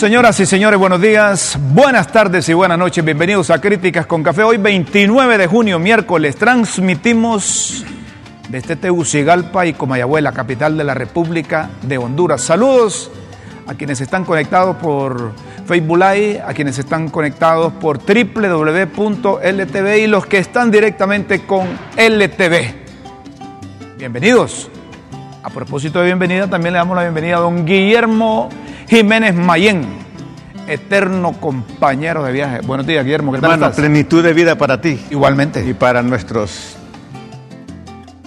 Señoras y señores, buenos días, buenas tardes y buenas noches. Bienvenidos a Críticas con Café. Hoy 29 de junio, miércoles, transmitimos desde Tegucigalpa y Comayagüe, la capital de la República de Honduras. Saludos a quienes están conectados por Facebook Live, a quienes están conectados por www.ltv y los que están directamente con LTV. Bienvenidos. A propósito de bienvenida, también le damos la bienvenida a don Guillermo Jiménez Mayén, eterno compañero de viaje. Buenos días, Guillermo. ¿Qué tal Hermano, estás? plenitud de vida para ti Igualmente. y para nuestros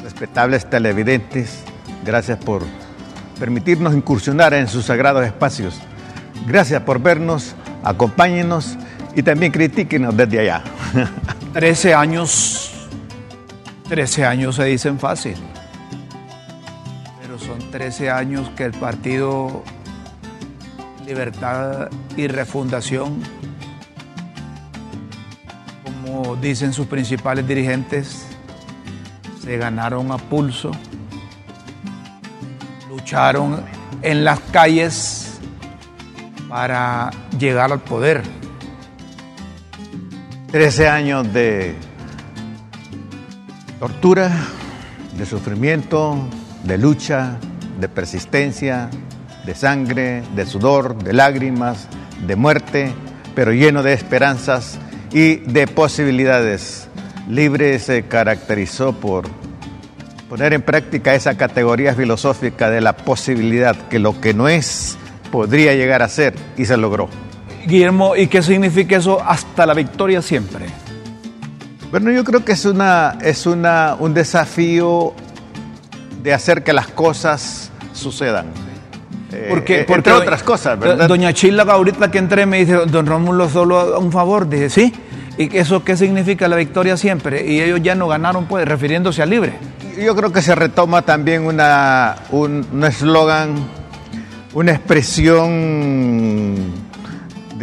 respetables televidentes. Gracias por permitirnos incursionar en sus sagrados espacios. Gracias por vernos, acompáñenos y también critíquenos desde allá. 13 años, 13 años se dicen fácil, son 13 años que el partido Libertad y Refundación, como dicen sus principales dirigentes, se ganaron a pulso, lucharon en las calles para llegar al poder. 13 años de tortura, de sufrimiento, de lucha, de persistencia, de sangre, de sudor, de lágrimas, de muerte, pero lleno de esperanzas y de posibilidades. Libre se caracterizó por poner en práctica esa categoría filosófica de la posibilidad, que lo que no es podría llegar a ser, y se logró. Guillermo, ¿y qué significa eso hasta la victoria siempre? Bueno, yo creo que es, una, es una, un desafío de hacer que las cosas sucedan. Eh, Porque, porque entre otras cosas, ¿verdad? Doña Chila, ahorita que entré, me dice, don Rómulo, solo un favor. Dije, sí. ¿Y eso qué significa la victoria siempre? Y ellos ya no ganaron, pues, refiriéndose a libre. Yo creo que se retoma también una, un un eslogan, una expresión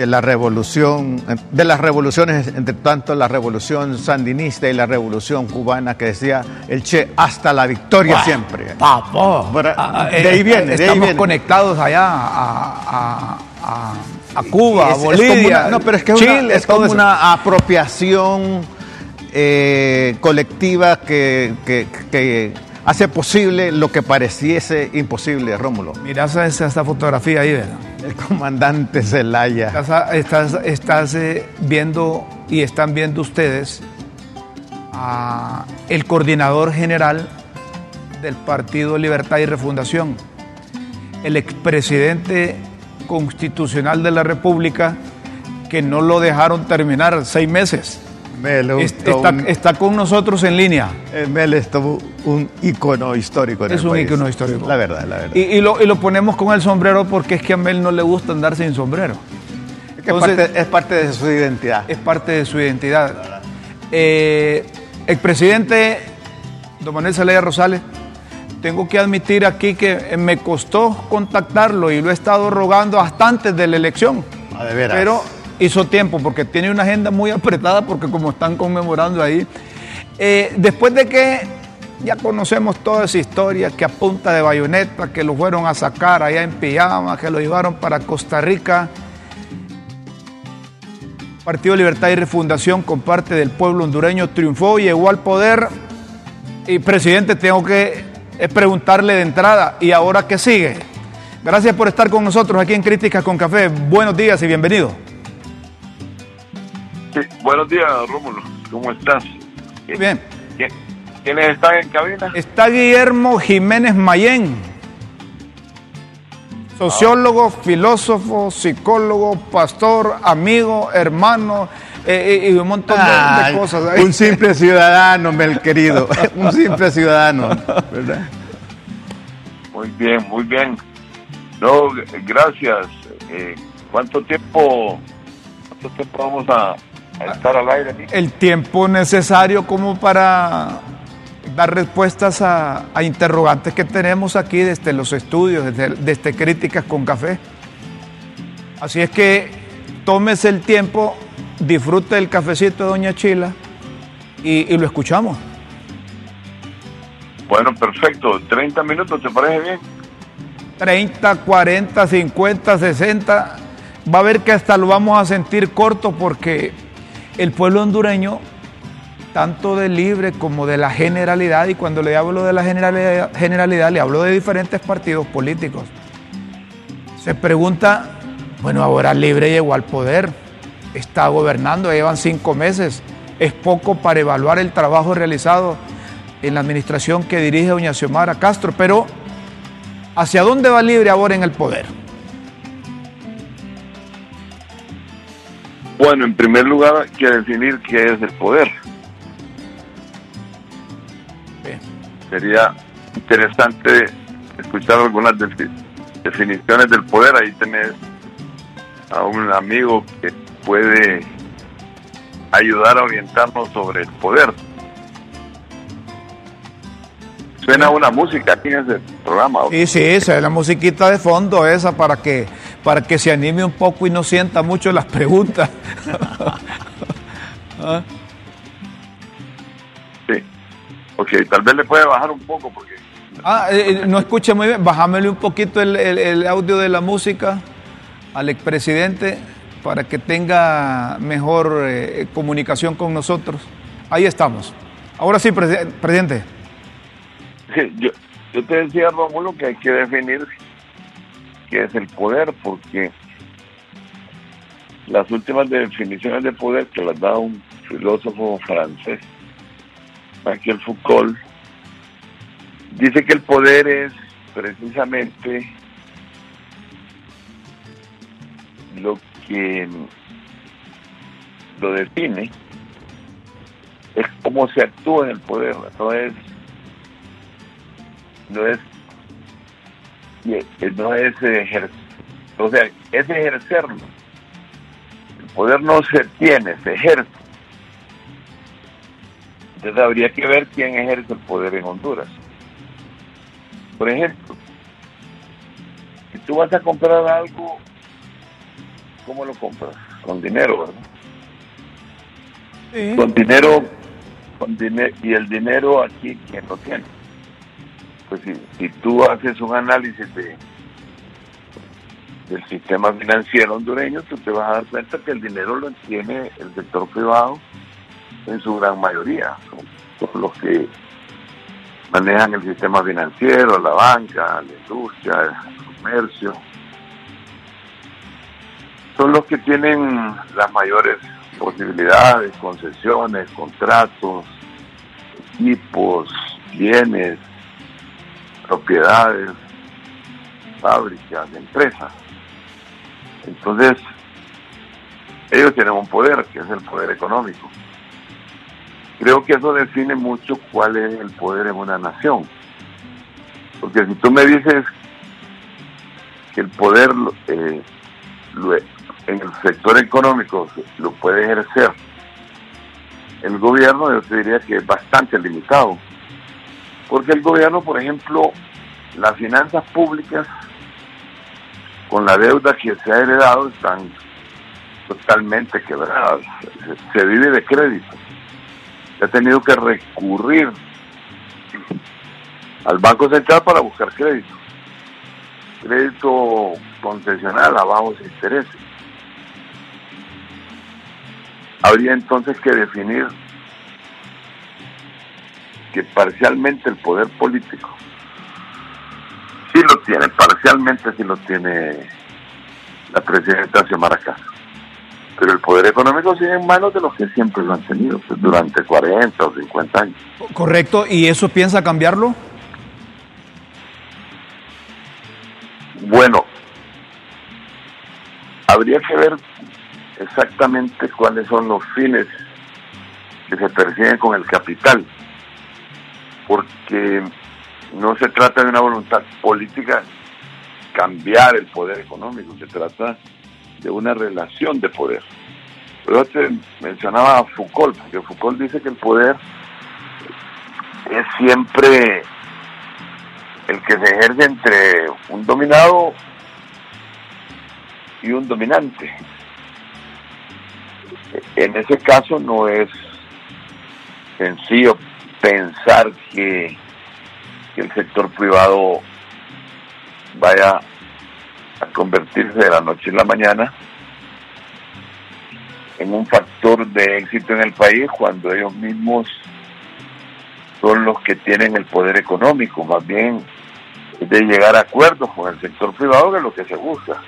de la revolución, de las revoluciones, entre tanto la revolución sandinista y la revolución cubana que decía el Che, hasta la victoria siempre. Papo. Bueno, Ah, de ahí eh, viene, de ahí Estamos viene. conectados allá a, a- a- a Cuba, a Es- Bolivia, una- no, pero es que es Chile, una, es como eso. una apropiación eh, colectiva que, que- que hace posible lo que pareciese imposible, Rómulo. Mirá esa, esa- esa fotografía ahí, ¿verdad? El comandante Zelaya. Estás, eh, viendo y están viendo ustedes a el coordinador general del Partido Libertad y Refundación, el expresidente constitucional de la República, que no lo dejaron terminar seis meses. Mel es Está, un- está con nosotros en línea. eh, Mel es un ícono histórico en Es el un país. ícono histórico. La verdad, la verdad. Y, y lo, y lo ponemos con el sombrero porque es que a Mel no le gusta andar sin sombrero. Es que entonces- parte- es parte de su identidad. es parte de su identidad. Eh, el presidente don Manuel Zelaya Rosales, tengo que admitir aquí que me costó contactarlo y lo he estado rogando hasta antes de la elección. Ah, de veras. Pero hizo tiempo porque tiene una agenda muy apretada porque como están conmemorando ahí. Eh, después de que ya conocemos toda esa historia, que a punta de bayoneta, que lo fueron a sacar allá en pijama, que lo llevaron para Costa Rica. Partido Libertad y Refundación con parte del pueblo hondureño triunfó, llegó al poder y presidente, tengo que preguntarle de entrada, ¿y ahora qué sigue? Gracias por estar con nosotros aquí en Críticas con Café. Buenos días y bienvenido. Sí, buenos días, Rómulo. ¿Cómo estás? Bien. ¿Quiénes están en cabina? Está Guillermo Jiménez Mayén, sociólogo, filósofo, psicólogo, pastor, amigo, hermano eh, eh, y un montón de, de Ay, cosas. Un simple ciudadano, el querido. Un simple ciudadano, ¿verdad? Muy bien, muy bien. No, gracias. Eh, ¿Cuánto tiempo, cuánto tiempo vamos a, a estar al aire? aquí? el tiempo necesario como para dar respuestas a, a interrogantes que tenemos aquí desde los estudios, desde, desde Críticas con Café. Así es que tómese el tiempo, disfrute del cafecito de Doña Chila y, y lo escuchamos. Bueno, perfecto. 30 minutos, ¿te parece bien? 30, 40, 50, 60. Va a ver que hasta lo vamos a sentir corto porque el pueblo hondureño, tanto de libre como de la generalidad, y cuando le hablo de la generalidad, generalidad le hablo de diferentes partidos políticos, se pregunta, bueno, ahora libre llegó al poder, está gobernando, llevan cinco meses, es poco para evaluar el trabajo realizado en la administración que dirige doña Xiomara Castro, pero ¿Hacia dónde va Libre ahora en el poder? Bueno, en primer lugar hay que definir qué es el poder. Bien. Sería interesante escuchar algunas defi- definiciones del poder. Ahí tenés a un amigo que puede ayudar a orientarnos sobre el poder. Suena una música aquí en ese programa. Sí, sí, esa es la musiquita de fondo esa para que, para que se anime un poco y no sienta mucho las preguntas. ¿Ah? Sí. Ok, tal vez le puede bajar un poco porque Ah, eh, no escucha muy bien. Bájamele un poquito el, el- el audio de la música al expresidente para que tenga mejor eh, comunicación con nosotros. Ahí estamos. Ahora sí, presi- presidente. Sí, yo, yo te decía, Rómulo, que hay que definir qué es el poder, porque las últimas definiciones de poder que las da un filósofo francés, Michel Foucault, dice que el poder es precisamente lo que lo define, es cómo se actúa en el poder, no es no es no es ejercer, o sea, es ejercerlo. El poder no se tiene, se ejerce. Entonces habría que ver quién ejerce el poder en Honduras. Por ejemplo, si tú vas a comprar algo, ¿cómo lo compras? Con dinero, ¿verdad? Sí. Con dinero, con dinero, y el dinero aquí, ¿quién lo tiene? Pues si, tú haces un análisis de del sistema financiero hondureño, tú te vas a dar cuenta que el dinero lo tiene el sector privado en su gran mayoría. Son los que manejan el sistema financiero, la banca, la industria, el comercio. Son los que tienen las mayores posibilidades, concesiones, contratos, equipos, bienes, propiedades, fábricas, empresas. Entonces, ellos tienen un poder, que es el poder económico. Creo que eso define mucho cuál es el poder en una nación. Porque si tú me dices que el poder eh, lo- en el sector económico lo puede ejercer el gobierno, yo te diría que es bastante limitado. Porque el gobierno, por ejemplo, las finanzas públicas, con la deuda que se ha heredado, están totalmente quebradas. Se, vive de crédito. Se ha tenido que recurrir al Banco Central para buscar crédito. Crédito concesional a bajos intereses. habría entonces que definir que parcialmente el poder político sí lo tiene, parcialmente sí lo tiene la presidenta Xiomara Castro. Pero el poder económico sigue en manos de los que siempre lo han tenido, pues, durante 40 o 50 años. Correcto, ¿y eso piensa cambiarlo? Bueno, habría que ver exactamente cuáles son los fines que se persiguen con el capital, porque no se trata de una voluntad política cambiar el poder económico, se trata de una relación de poder. Pero te mencionaba a Foucault, porque Foucault dice que el poder es siempre el que se ejerce entre un dominado y un dominante. En ese caso no es sencillo pensar que, el sector privado vaya a convertirse de la noche en la mañana en un factor de éxito en el país cuando ellos mismos son los que tienen el poder económico, más bien de llegar a acuerdos con el sector privado que es lo que se busca.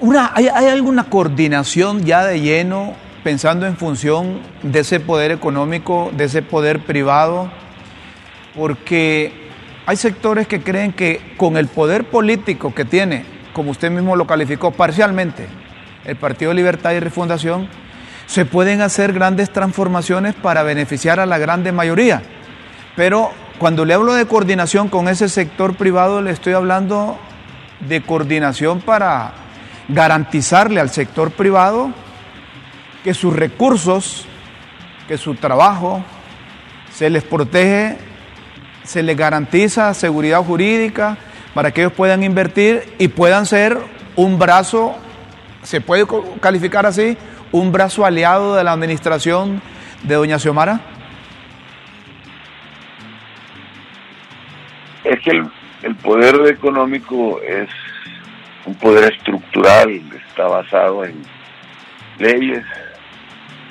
Una, ¿hay, ¿Hay alguna coordinación ya de lleno pensando en función de ese poder económico, de ese poder privado? Porque hay sectores que creen que con el poder político que tiene, como usted mismo lo calificó parcialmente, el Partido Libertad y Refundación, se pueden hacer grandes transformaciones para beneficiar a la grande mayoría. Pero cuando le hablo de coordinación con ese sector privado, le estoy hablando de coordinación para garantizarle al sector privado que sus recursos, que su trabajo se les protege, se les garantiza seguridad jurídica para que ellos puedan invertir y puedan ser un brazo, se puede calificar así, un brazo aliado de la administración de doña Xiomara? Es que el, el poder económico es un poder estructural, está basado en leyes,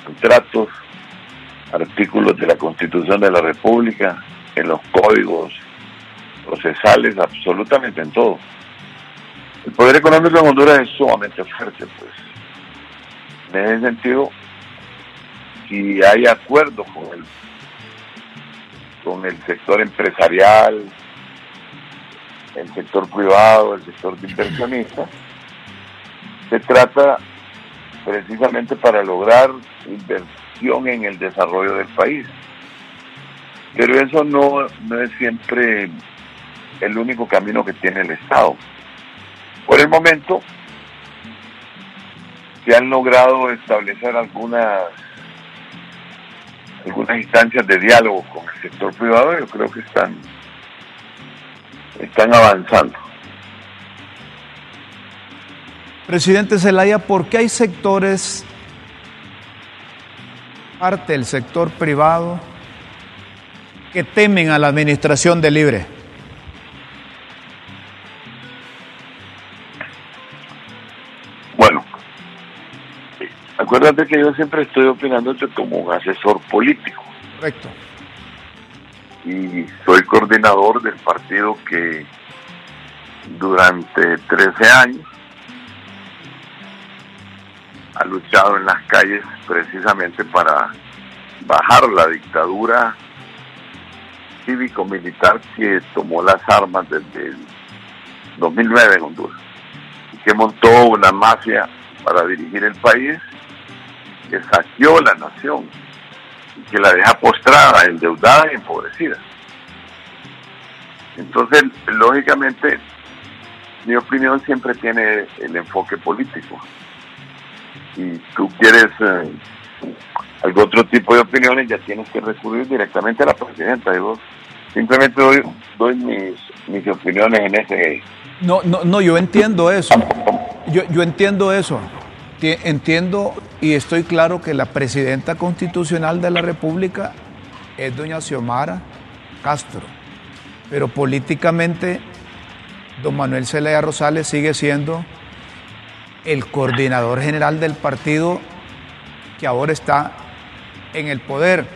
contratos, artículos de la Constitución de la República, en los códigos procesales, absolutamente en todo. El poder económico en Honduras es sumamente fuerte, pues. En ese sentido, si hay acuerdos con el, con el sector empresarial, el sector privado, el sector de inversionistas, se trata precisamente para lograr inversión en el desarrollo del país. Pero eso no, no es siempre el único camino que tiene el Estado. Por el momento, se han logrado establecer algunas algunas instancias de diálogo con el sector privado, yo creo que están están avanzando. Presidente Zelaya, ¿por qué hay sectores, parte del sector privado, que temen a la administración de Libre? Bueno, acuérdate que yo siempre estoy opinándote como un asesor político. Correcto. Y soy coordinador del partido que durante 13 años ha luchado en las calles precisamente para bajar la dictadura cívico-militar que tomó las armas desde el 2009 en Honduras y que montó una mafia para dirigir el país que saqueó la nación y que la deja postrada, endeudada y empobrecida. Entonces, lógicamente, mi opinión siempre tiene el enfoque político. Si tú quieres eh, algún otro tipo de opiniones, ya tienes que recurrir directamente a la presidenta. Yo simplemente doy, mis, mis opiniones en ese... No, no, no, yo entiendo eso. Yo, yo entiendo eso. Ti- Entiendo y estoy claro que la presidenta constitucional de la República es doña Xiomara Castro. Pero políticamente, don Manuel Zelaya Rosales sigue siendo el coordinador general del partido que ahora está en el poder.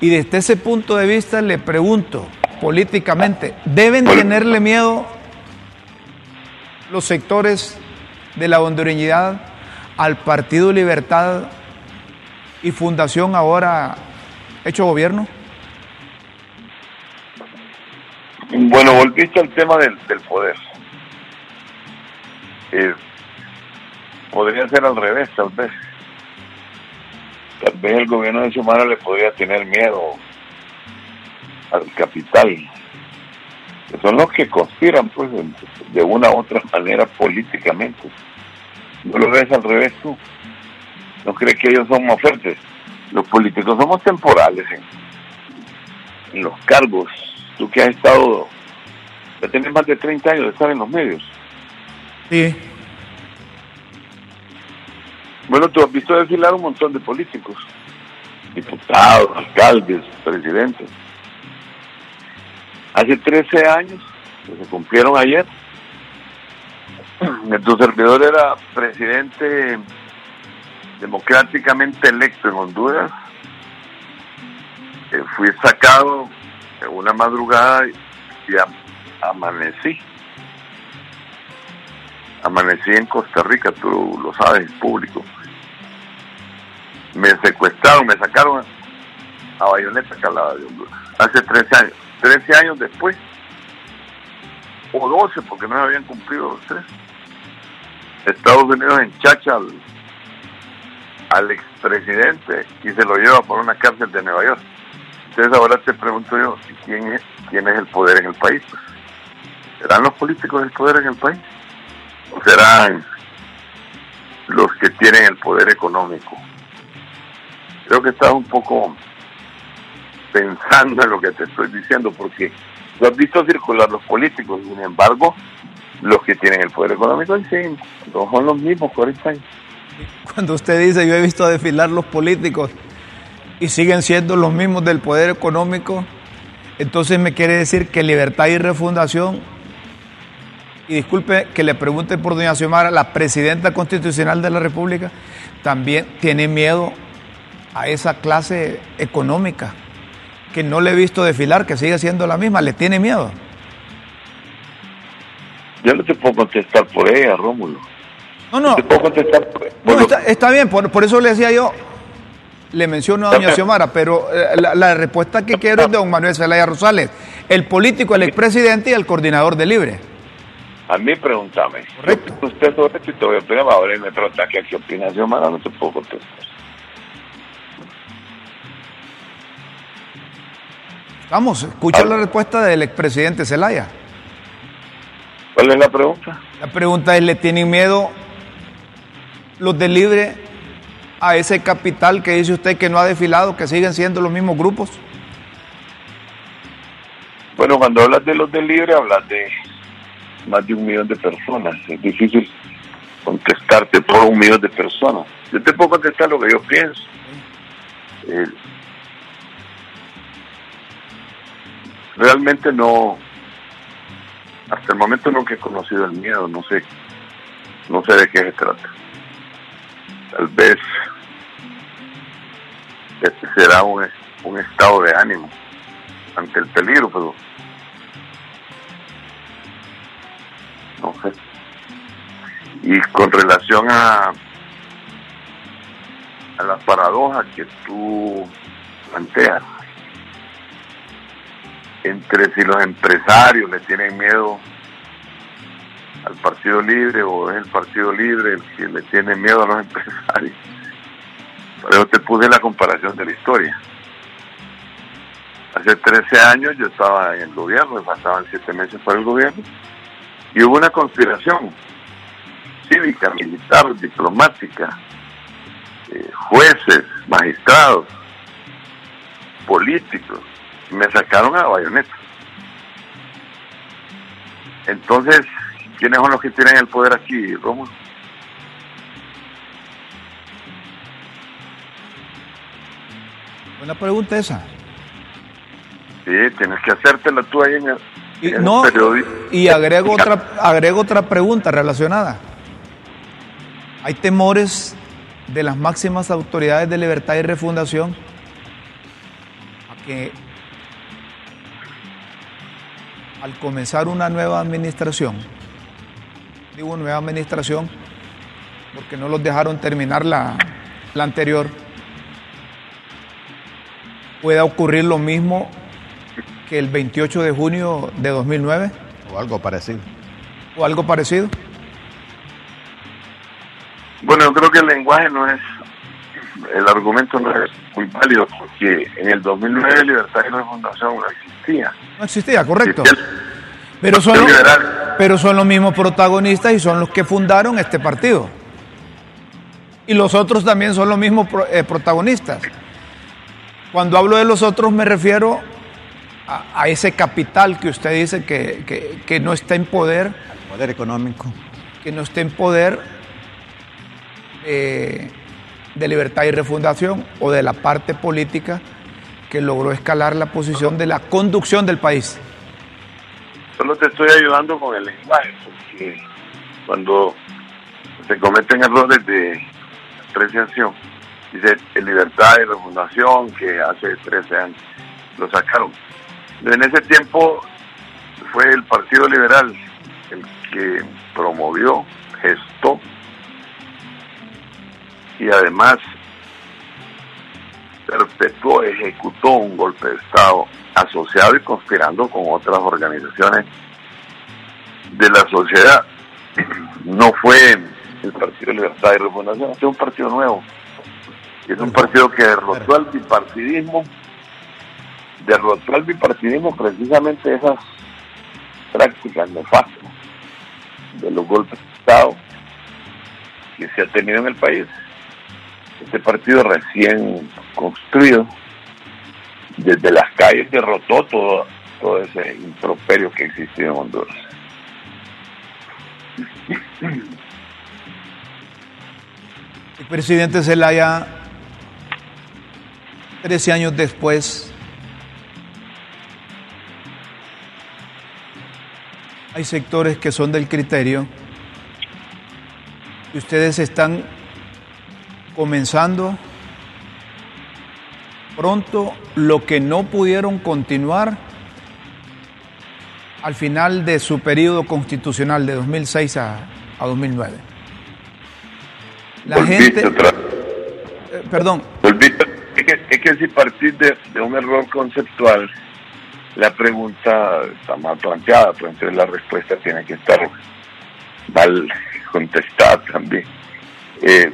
Y desde ese punto de vista le pregunto, políticamente, ¿deben tenerle miedo los sectores de la hondureñidad al Partido Libertad y Fundación ahora hecho gobierno? Bueno, volviste al tema del, del poder. Eh, podría ser al revés, tal vez. Tal vez el gobierno de Xiomara le podría tener miedo al capital, son los que conspiran, pues, de, una u otra manera políticamente. ¿No lo ves al revés tú? ¿No crees que ellos son más fuertes? Los políticos somos temporales en los cargos. Tú que has estado, ya tienes más de 30 años de estar en los medios. Sí. Bueno, tú has visto desfilar un montón de políticos, diputados, alcaldes, presidentes. Hace 13 años, que se cumplieron ayer, tu servidor era presidente democráticamente electo en Honduras. Eh, fui sacado en una madrugada y amanecí. Amanecí en Costa Rica, tú lo sabes, público. Me secuestraron, me sacaron a Bayoneta, Calada de Honduras. Hace 13 años. 13 años después, o 12, porque no habían cumplido los tres. Estados Unidos enchacha al, al expresidente y se lo lleva por una cárcel de Nueva York. Entonces ahora te pregunto yo, ¿y ¿quién es, quién es el poder en el país? ¿Serán los políticos el poder en el país? ¿O serán los que tienen el poder económico? Creo que estás un poco pensando en lo que te estoy diciendo, porque lo has visto circular los políticos, sin embargo, los que tienen el poder económico sí, no son los mismos 40 años. Cuando usted dice yo he visto desfilar los políticos y siguen siendo los mismos del poder económico, entonces me quiere decir que Libertad y Refundación, y disculpe que le pregunte por doña Xiomara, la presidenta constitucional de la República, también tiene miedo a esa clase económica que no le he visto desfilar, que sigue siendo la misma, le tiene miedo. Yo no te puedo contestar por ella, Rómulo. No, no, Te puedo contestar por, por No, está bien, por, por eso le decía yo, le menciono a doña Xiomara, pero eh, la, la respuesta que quiero es de don Manuel Zelaya Rosales, el político, el expresidente y el coordinador de Libre. A mí pregúntame. Correcto. Yo usted sobre esto y te voy a opinar, ahora él me pregunta ¿qué qué opina Xiomara? No te puedo contestar. Vamos, escucha la respuesta del expresidente Zelaya. ¿Cuál es la pregunta? La pregunta es, ¿le tienen miedo los de Libre a ese capital que dice usted que no ha desfilado, que siguen siendo los mismos grupos? Bueno, cuando hablas de los del libre, hablas de más de un millón de personas. Es difícil contestarte por un millón de personas. Yo te puedo contestar lo que yo pienso. Eh, realmente no, hasta el momento nunca he conocido el miedo, no sé, no sé de qué se trata. Tal vez este será un, un estado de ánimo ante el peligro, pero Y con relación a a la paradoja que tú planteas entre si los empresarios le tienen miedo al Partido Libre o es el Partido Libre el que le tiene miedo a los empresarios. Por te puse la comparación de la historia. Hace 13 años yo estaba en el gobierno, me faltaban 7 meses para el gobierno, y hubo una conspiración cívica, militar, diplomática, eh, jueces, magistrados, políticos, y me sacaron a bayoneta. Entonces, ¿quiénes son los que tienen el poder aquí, Rómulo? Buena pregunta esa. Sí, tienes que hacértela tú ahí en el, Y, no, y agrego otra, agrego otra pregunta relacionada. Hay temores de las máximas autoridades de libertad y refundación a que al comenzar una nueva administración, digo nueva administración porque no los dejaron terminar la, la anterior, pueda ocurrir lo mismo que el 28 de junio de 2009 O algo parecido. o algo parecido. Bueno, yo creo que el lenguaje no es, el argumento no es muy válido porque en el 2009 Libertad y Refundación no existía. No existía, correcto. Existía Pero son, los, pero son los mismos protagonistas y son los que fundaron este partido. Y los otros también son los mismos pro- eh, protagonistas. Cuando hablo de los otros me refiero a, a ese capital que usted dice que, que- que no está en poder, Poder económico. que no está en poder eh, de libertad y refundación o de la parte política que logró escalar la posición de la conducción del país. Solo te estoy ayudando con el lenguaje, porque cuando se cometen errores de apreciación, dice Libertad y Refundación, que hace 13 años lo sacaron. En ese tiempo fue el Partido Liberal el que promovió, gestó y además perpetuó, ejecutó un golpe de Estado asociado y conspirando con otras organizaciones de la sociedad. No fue el Partido Libertad y Refundación, es un partido nuevo. Es un partido que derrotó al bipartidismo, derrotó al bipartidismo precisamente esas prácticas nefastas de los golpes de Estado que se ha tenido en el país. Este partido recién construido desde las calles derrotó todo, todo ese improperio que existía en Honduras. El presidente Zelaya, 13 años después, hay sectores que son del criterio y ustedes están comenzando pronto lo que no pudieron continuar al final de su periodo constitucional de 2006 a, a 2009. La Volviste gente, eh, perdón, volviste- es, que, es que si partir de, de un error conceptual, la pregunta está mal planteada, pues entonces la respuesta tiene que estar mal contestada también. Eh,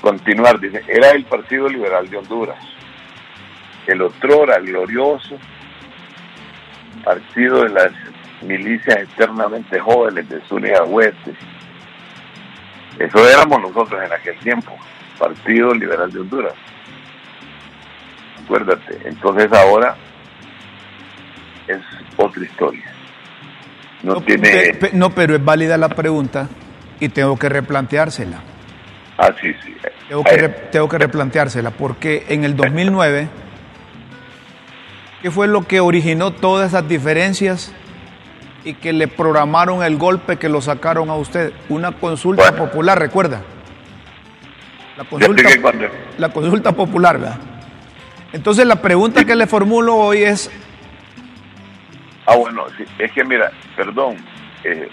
continuar, dice, era el Partido Liberal de Honduras, el otrora glorioso partido de las milicias eternamente jóvenes de Zulia Huete. Eso éramos nosotros en aquel tiempo, Partido Liberal de Honduras. Acuérdate, entonces ahora es otra historia. No, no, tiene... pe- no, pero es válida la pregunta y tengo que replanteársela. Ah, sí, sí. Tengo que, Eh, re- tengo que replanteársela porque en el 2009, ¿qué fue lo que originó todas esas diferencias y que le programaron el golpe que lo sacaron a usted? Una consulta Bueno. popular, recuerda. La consulta, la consulta popular, ¿verdad? Entonces la pregunta que le formulo hoy es, Ah, bueno, es que mira, perdón. eh,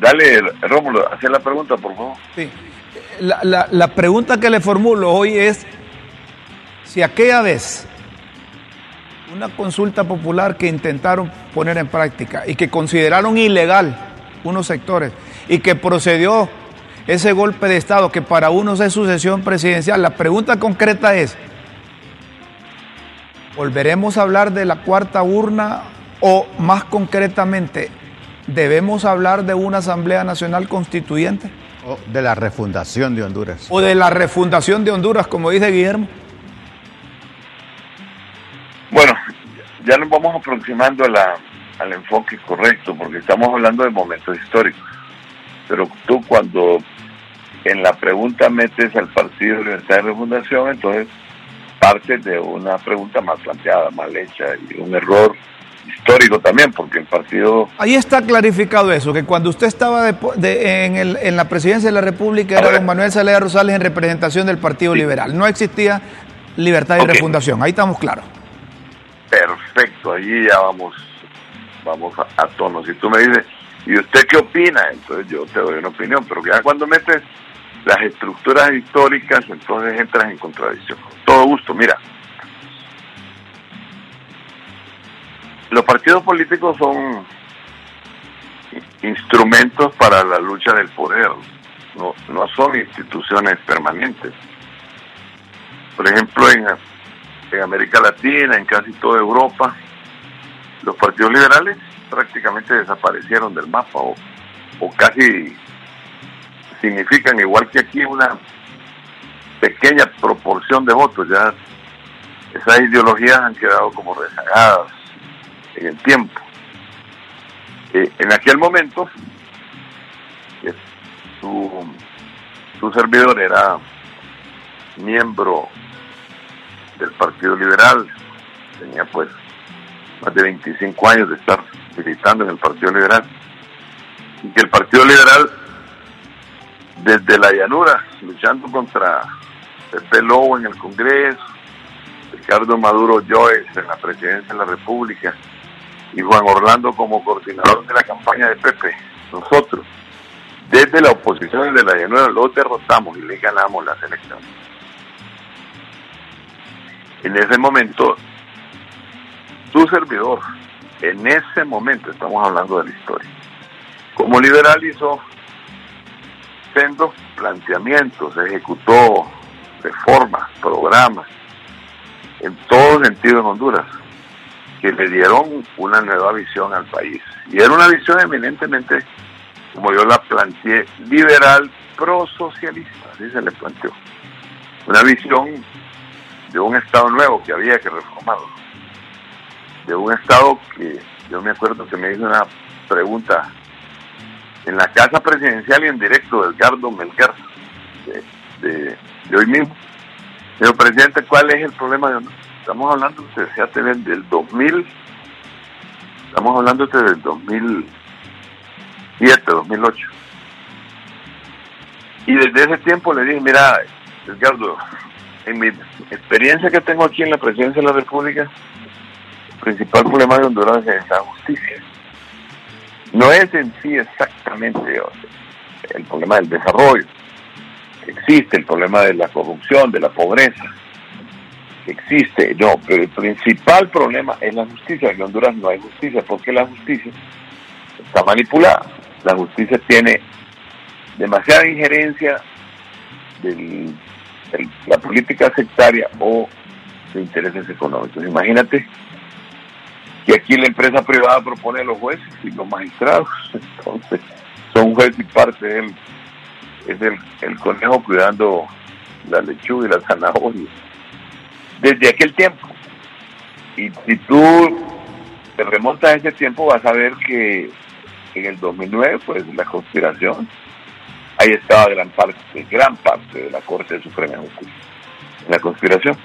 dale, Rómulo, hacer la pregunta, por favor. sí, la, la- la pregunta que le formulo hoy es si aquella vez una consulta popular que intentaron poner en práctica y que consideraron ilegal unos sectores y que procedió ese golpe de Estado que para unos es sucesión presidencial, la pregunta concreta es, ¿volveremos a hablar de la cuarta urna o más concretamente, debemos hablar de una Asamblea Nacional Constituyente? O de la refundación de Honduras. o de la refundación de Honduras, como dice Guillermo. Bueno, ya nos vamos aproximando a la, al enfoque correcto, porque estamos hablando de momentos históricos. Pero tú cuando en la pregunta metes al Partido de Libertad y Refundación, entonces partes de una pregunta mal planteada, mal hecha y un error histórico también, porque el partido... Ahí está clarificado eso, que cuando usted estaba en, el, en, la presidencia de la República era don Manuel Saleda Rosales en representación del Partido Liberal. No existía libertad y refundación, ahí estamos claros. Perfecto, allí ya vamos, vamos a, a tono. Si tú me dices, ¿y usted qué opina? Entonces yo te doy una opinión, pero ya cuando metes las estructuras históricas, entonces entras en contradicción. todo gusto, mira. Los partidos políticos son instrumentos para la lucha del poder, no, no son instituciones permanentes. Por ejemplo, en, América Latina, en casi toda Europa, los partidos liberales prácticamente desaparecieron del mapa o, o casi significan, igual que aquí, una pequeña proporción de votos. Ya esas ideologías han quedado como rezagadas en el tiempo. Eh, en aquel momento, eh, su, su servidor era miembro del Partido Liberal, tenía pues más de 25 años de estar militando en el Partido Liberal, y que el Partido Liberal desde la llanura, luchando contra Pepe Lobo en el Congreso, Ricardo Maduro Joyce en la presidencia de la República y Juan Orlando como coordinador de la campaña de Pepe. Nosotros, desde la oposición de la llanura, los derrotamos y le ganamos las elecciones. En ese momento, su servidor, en ese momento, estamos hablando de la historia, como liberal hizo planteamientos, ejecutó reformas, programas, en todo sentido en Honduras, que le dieron una nueva visión al país. Y era una visión eminentemente, como yo la planteé, liberal, pro-socialista, así se le planteó. Una visión de un Estado nuevo que había que reformarlo. De un Estado que, yo me acuerdo que me hizo una pregunta en la casa presidencial y en directo del Edgardo Melgar, de, hoy mismo. Señor presidente, ¿cuál es el problema de Estamos hablando, usted fíjate, del 2000, estamos hablando desde el 2007, 2008. Y desde ese tiempo le dije, mira, Edgardo, en mi experiencia que tengo aquí en la presidencia de la República, el principal problema de Honduras es la justicia no es en sí exactamente el problema del desarrollo. Existe el problema de la corrupción, de la pobreza. Existe, no, pero el principal problema es la justicia. En Honduras no hay justicia porque la justicia está manipulada. La justicia tiene demasiada injerencia de la política sectaria o de intereses económicos. Imagínate y aquí la empresa privada propone a los jueces y los magistrados. Entonces, son juez y parte. Él es el, el conejo cuidando la lechuga y la zanahoria. Desde aquel tiempo. Y si tú te remontas a ese tiempo, vas a ver que en el 2009, pues la conspiración, ahí estaba gran parte, gran parte de la Corte Suprema de Justicia, la conspiración.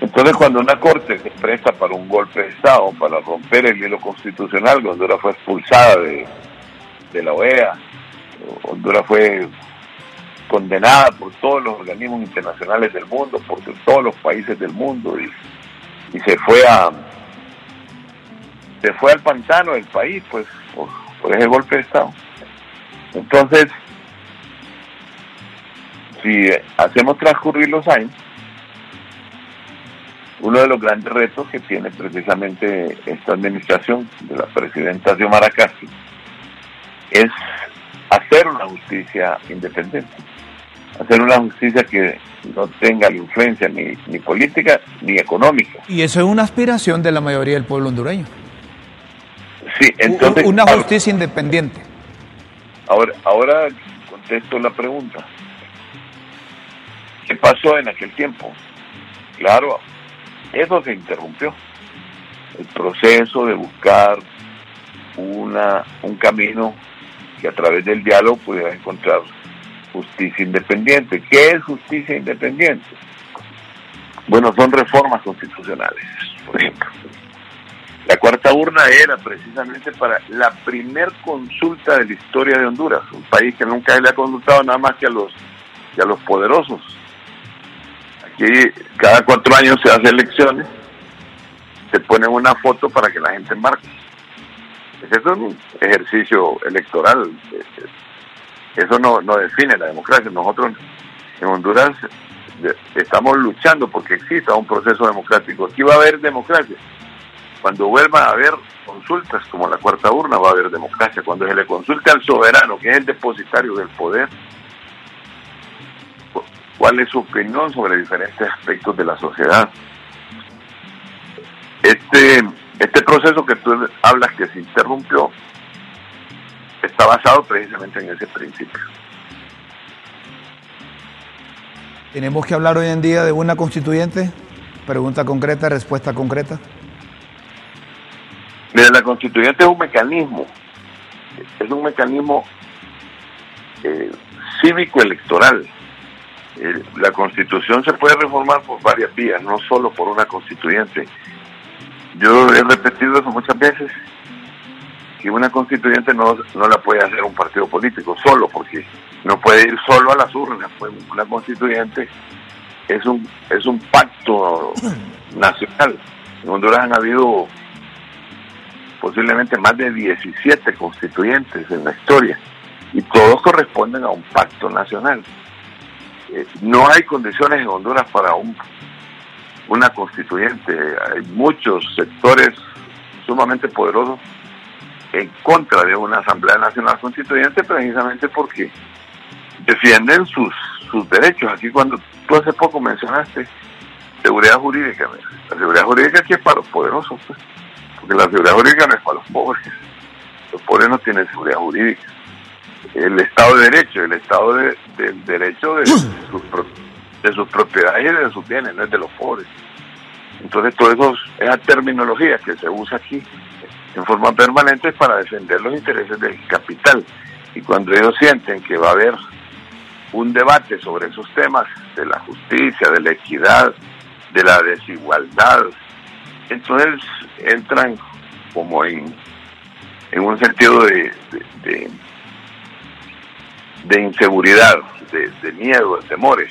Entonces, cuando una corte se presta para un golpe de Estado, para romper el hielo constitucional, Honduras fue expulsada de, la OEA, Honduras fue condenada por todos los organismos internacionales del mundo, por todos los países del mundo, y, se fue a se fue al pantano del país, pues, por, por ese golpe de Estado. Entonces, si hacemos transcurrir los años, uno de los grandes retos que tiene precisamente esta administración de la presidenta Xiomara Castro es hacer una justicia independiente, hacer una justicia que no tenga la influencia ni, ni política ni económica. Y eso es una aspiración de la mayoría del pueblo hondureño. Sí, entonces... Una justicia independiente. Ahora, ahora contesto la pregunta. ¿Qué pasó en aquel tiempo? Claro, eso se interrumpió. El proceso de buscar una, un camino que a través del diálogo pudiera encontrar justicia independiente. ¿Qué es justicia independiente? Bueno, son reformas constitucionales, por ejemplo. La cuarta urna era precisamente para la primer consulta de la historia de Honduras, un país que nunca le ha consultado nada más que a los, que a los poderosos. Aquí cada cuatro años se hacen elecciones, se ponen una foto para que la gente marque. Ese es un ejercicio electoral. Eso no, no define la democracia. Nosotros en Honduras estamos luchando porque exista un proceso democrático. Aquí va a haber democracia. Cuando vuelva a haber consultas como la cuarta urna, va a haber democracia. Cuando se le consulte al soberano, que es el depositario del poder, cuál es su opinión sobre diferentes aspectos de la sociedad. Este, este proceso que tú hablas que se interrumpió está basado precisamente en ese principio. ¿Tenemos que hablar hoy en día de una constituyente? Pregunta concreta, respuesta concreta. Mira, la constituyente es un mecanismo, es un mecanismo eh, cívico-electoral. Eh, la constitución se puede reformar por varias vías, no solo por una constituyente. Yo he repetido eso muchas veces, que una constituyente no, no la puede hacer un partido político solo, porque no puede ir solo a las urnas. Pues una constituyente es un, es un pacto nacional. En Honduras han habido posiblemente más de 17 constituyentes en la historia y todos corresponden a un pacto nacional. Eh, no hay condiciones en Honduras para un, una constituyente. Hay muchos sectores sumamente poderosos en contra de una Asamblea Nacional Constituyente precisamente porque defienden sus, sus derechos. Aquí cuando tú hace poco mencionaste seguridad jurídica, la seguridad jurídica aquí es para los poderosos, pues, porque la seguridad jurídica no es para los pobres. Los pobres no tienen seguridad jurídica. El Estado de Derecho, el Estado de, del Derecho de sus, de sus propiedades y de sus bienes, no es de los pobres. Entonces, eso, esa terminología que se usa aquí en forma permanente para defender los intereses del capital. Y cuando ellos sienten que va a haber un debate sobre esos temas de la justicia, de la equidad, de la desigualdad. Entonces entran como en, un sentido de, de, inseguridad, de, miedo, de temores,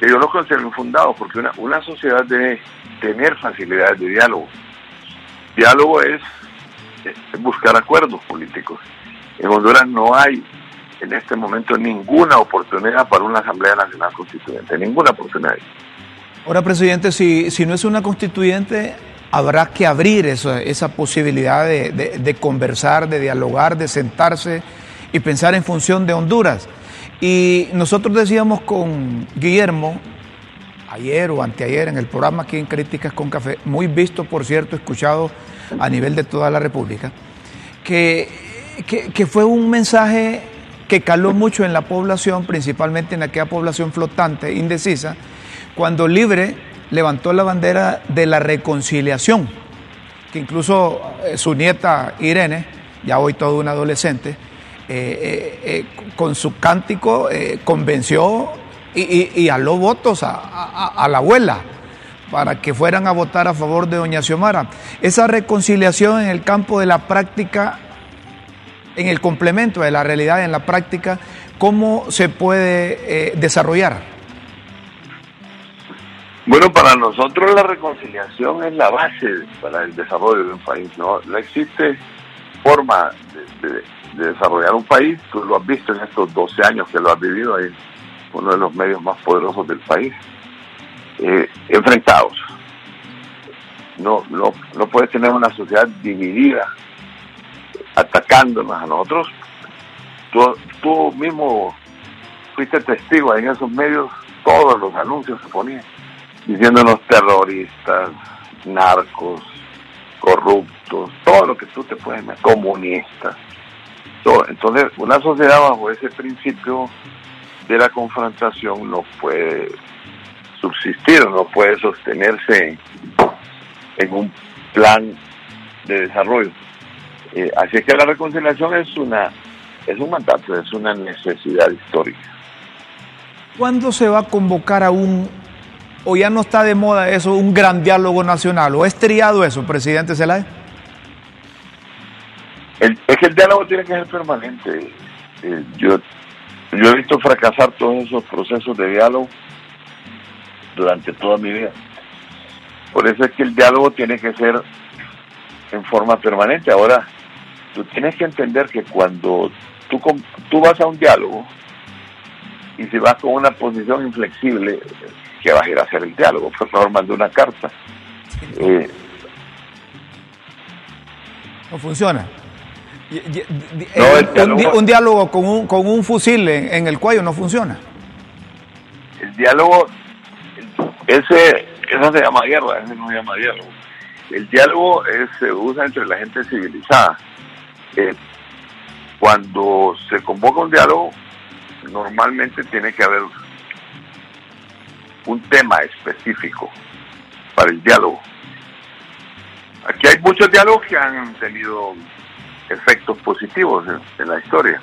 que yo los considero infundados porque una, una sociedad debe tener facilidades de diálogo. Diálogo es buscar acuerdos políticos. En Honduras no hay en este momento ninguna oportunidad para una Asamblea Nacional Constituyente, ninguna oportunidad. Ahora, presidente, si, si no es una constituyente, habrá que abrir esa, esa posibilidad de, conversar, de dialogar, de sentarse y pensar en función de Honduras. Y nosotros decíamos con Guillermo, ayer o anteayer en el programa aquí en Críticas con Café, muy visto, por cierto, escuchado a nivel de toda la República, que, que, fue un mensaje que caló mucho en la población, principalmente en aquella población flotante, indecisa, cuando Libre levantó la bandera de la reconciliación, que incluso eh, su nieta Irene, ya hoy todo un adolescente, eh, eh, con su cántico convenció y, y, aló votos a, la abuela para que fueran a votar a favor de doña Xiomara. Esa reconciliación en el campo de la práctica en el complemento de la realidad en la práctica, ¿cómo se puede eh, desarrollar? Bueno, para nosotros la reconciliación es la base para el desarrollo de un país. No, no existe forma de, desarrollar un país, tú lo has visto en estos 12 años que lo has vivido ahí, uno de los medios más poderosos del país, eh, enfrentados. No, no, no puedes tener una sociedad dividida atacándonos a nosotros. Tú, mismo fuiste testigo en esos medios, todos los anuncios se ponían, diciéndonos terroristas, narcos, corruptos, todo lo que tú te puedes comunistas. Entonces, una sociedad bajo ese principio de la confrontación no puede subsistir, no puede sostenerse en un plan de desarrollo. Eh, así es que la reconciliación es una es un mandato, es una necesidad histórica. ¿Cuándo se va a convocar a un o ya no está de moda eso, un gran diálogo nacional, o es triado eso, presidente Zelay? es que el diálogo tiene que ser permanente. Eh, yo, yo he visto fracasar todos esos procesos de diálogo durante toda mi vida. Por eso es que el diálogo tiene que ser en forma permanente. Ahora, tú tienes que entender que cuando tú, tú vas a un diálogo y si vas con una posición inflexible, que vas a ir a hacer el diálogo? Por favor, mande una carta. Eh, no funciona. Un, diálogo con un, con un fusil en, el cuello no funciona. El diálogo, ese, eso se llama guerra, ese no se llama diálogo. El diálogo se usa entre la gente civilizada. Eh, cuando se convoca un diálogo, normalmente tiene que haber un tema específico para el diálogo. Aquí hay muchos diálogos que han tenido efectos positivos en, la historia.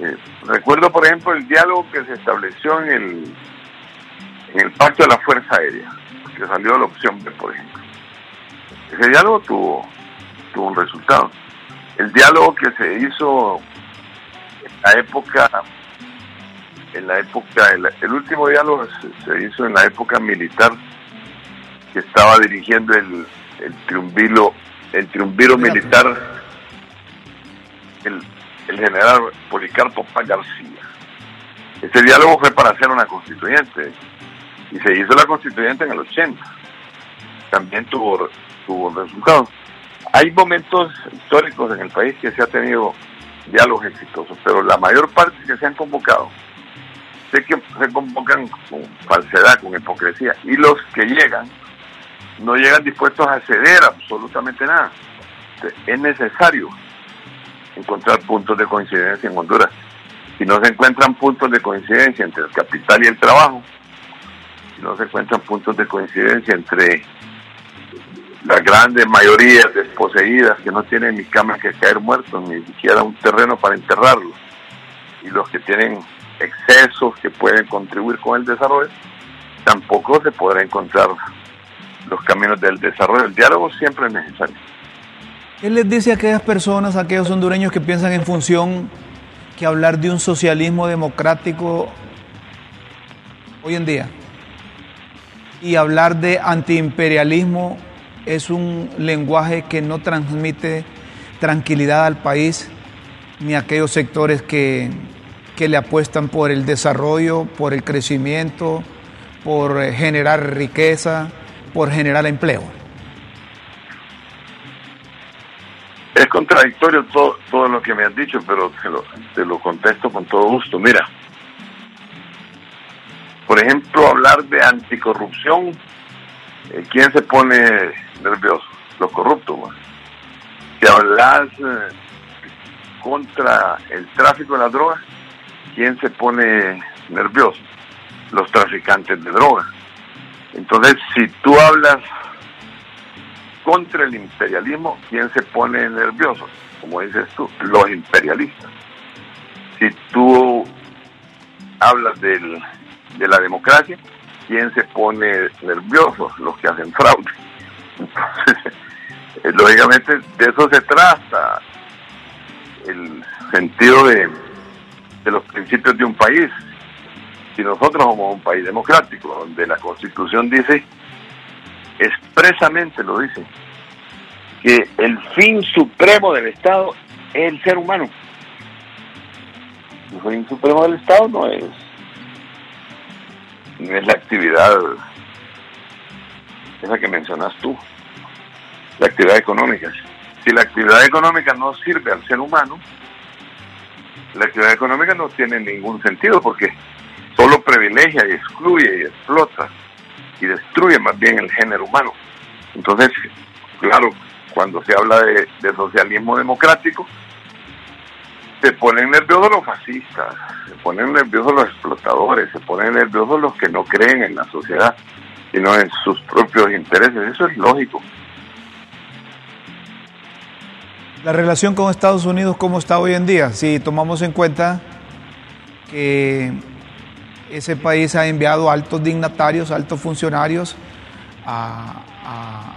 Eh, recuerdo, por ejemplo, el diálogo que se estableció en el, en el Pacto de la Fuerza Aérea, que salió de la opción B, por ejemplo. Ese diálogo tuvo, tuvo un resultado. El diálogo que se hizo en la época en la época, el, último diálogo se, hizo en la época militar que estaba dirigiendo el, el triunvilo, el triunviro militar, el, general Policarpo Paz García. Ese diálogo fue para hacer una constituyente y se hizo la constituyente en el 80. También tuvo, tuvo resultados. Hay momentos históricos en el país que se ha tenido diálogos exitosos, pero la mayor parte que se han convocado sé que se convocan con falsedad, con hipocresía, y los que llegan no llegan dispuestos a ceder absolutamente nada. es necesario encontrar puntos de coincidencia en Honduras. Si no se encuentran puntos de coincidencia entre el capital y el trabajo, si no se encuentran puntos de coincidencia entre las grandes mayorías desposeídas que no tienen ni cama que caer muertos, ni siquiera un terreno para enterrarlos, y los que tienen excesos que pueden contribuir con el desarrollo, tampoco se podrá encontrar los caminos del desarrollo. El diálogo siempre es necesario. ¿Qué les dice a aquellas personas, a aquellos hondureños que piensan en función que hablar de un socialismo democrático hoy en día y hablar de antiimperialismo es un lenguaje que no transmite tranquilidad al país ni a aquellos sectores que que le apuestan por el desarrollo, por el crecimiento, por generar riqueza, por generar empleo. Es contradictorio todo, todo lo que me has dicho, pero te lo, contesto con todo gusto. Mira, por ejemplo, hablar de anticorrupción, eh, ¿quién se pone nervioso? Los corruptos. Si hablas eh, contra el tráfico de las drogas, ¿quién se pone nervioso? Los traficantes de drogas. Entonces, si tú hablas contra el imperialismo, ¿quién se pone nervioso? Como dices tú, los imperialistas. Si tú hablas del, de la democracia, ¿quién se pone nervioso? Los que hacen fraude. Entonces, lógicamente, de eso se trata el sentido de los principios de un país. Si nosotros somos un país democrático, donde la Constitución dice, expresamente lo dice, que el fin supremo del Estado es el ser humano. El fin supremo del Estado no es, no es la actividad esa que mencionas tú, la actividad económica. Si la actividad económica no sirve al ser humano, la actividad económica no tiene ningún sentido porque solo privilegia y excluye y explota y destruye más bien el género humano. Entonces, claro, cuando se habla de, socialismo democrático, se ponen nerviosos los fascistas, se ponen nerviosos los explotadores, se ponen nerviosos los que no creen en la sociedad, sino en sus propios intereses. Eso es lógico. La relación con Estados Unidos, ¿cómo está hoy en día? Si tomamos en cuenta que ese país ha enviado altos dignatarios, altos funcionarios a,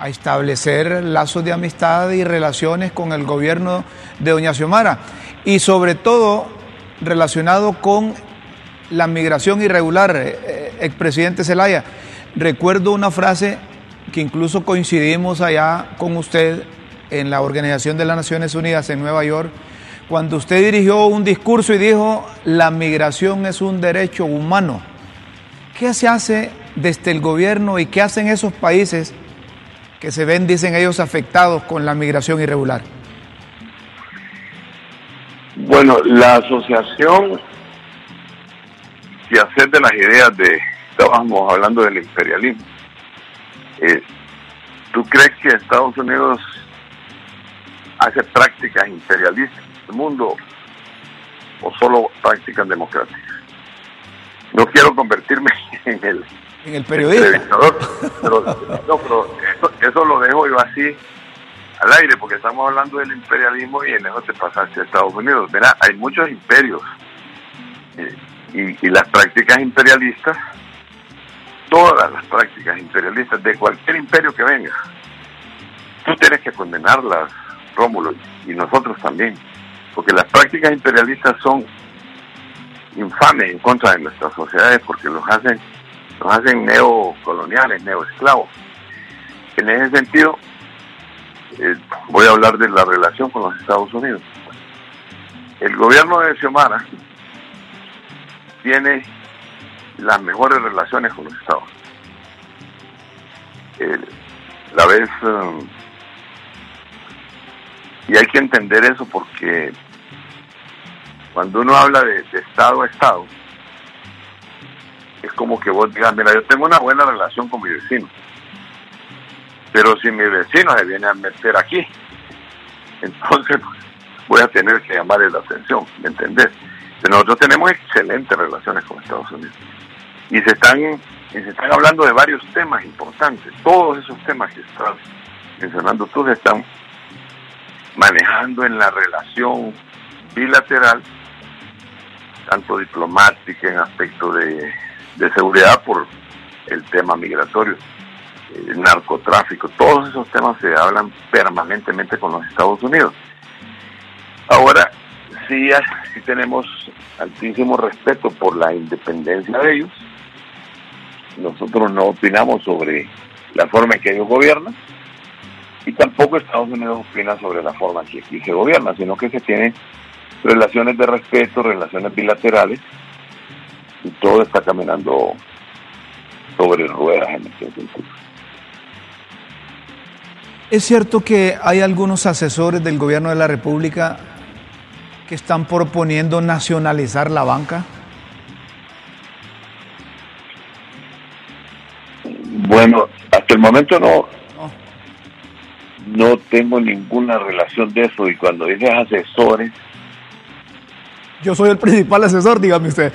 establecer lazos de amistad y relaciones con el gobierno de Doña Xiomara y sobre todo relacionado con la migración irregular, eh, eh, expresidente Zelaya. Recuerdo una frase que incluso coincidimos allá con usted en la Organización de las Naciones Unidas en Nueva York, cuando usted dirigió un discurso y dijo, la migración es un derecho humano. ¿Qué se hace desde el gobierno y qué hacen esos países que se ven, dicen ellos, afectados con la migración irregular? Bueno, la asociación y hacer de las ideas de, estábamos hablando del imperialismo. Eh, ¿Tú crees que Estados Unidos hace prácticas imperialistas el mundo o solo prácticas democráticas? No quiero convertirme en el, en el periodista. pero, no, pero eso, lo dejo yo así al aire, porque estamos hablando del imperialismo y en eso te pasaste a Estados Unidos. Verá, hay muchos imperios. Eh, y, las prácticas imperialistas, todas las prácticas imperialistas de cualquier imperio que venga, tú tienes que condenarlas, Rómulo, y nosotros también, porque las prácticas imperialistas son infames en contra de nuestras sociedades porque los hacen, los hacen neocoloniales, neoesclavos. En ese sentido, eh, voy a hablar de la relación con los Estados Unidos. El gobierno de Xiomara tiene las mejores relaciones con los estados. la vez, um, y hay que entender eso porque cuando uno habla de, estado a estado, es como que vos digas, mira, yo tengo una buena relación con mi vecino, pero si mi vecino se viene a meter aquí, entonces voy a tener que llamarle la atención, ¿me entendés? Nosotros tenemos excelentes relaciones con Estados Unidos y se están se están hablando de varios temas importantes. Todos esos temas que estás mencionando tú se están manejando en la relación bilateral, tanto diplomática en aspecto de, de seguridad por el tema migratorio, narcotráfico, todos esos temas se hablan permanentemente con los Estados Unidos. Ahora, sí, sí tenemos altísimo respeto por la independencia de ellos. Nosotros no opinamos sobre la forma en que ellos gobiernan y tampoco Estados Unidos opina sobre la forma en que aquí se gobierna, sino que se tienen relaciones de respeto, relaciones bilaterales y todo está caminando sobre ruedas en este sentido. Es cierto que hay algunos asesores del gobierno de la República que están proponiendo nacionalizar la banca? Bueno, hasta el momento no, no tengo ninguna relación de eso y cuando dices asesores... Yo soy el principal asesor, dígame usted.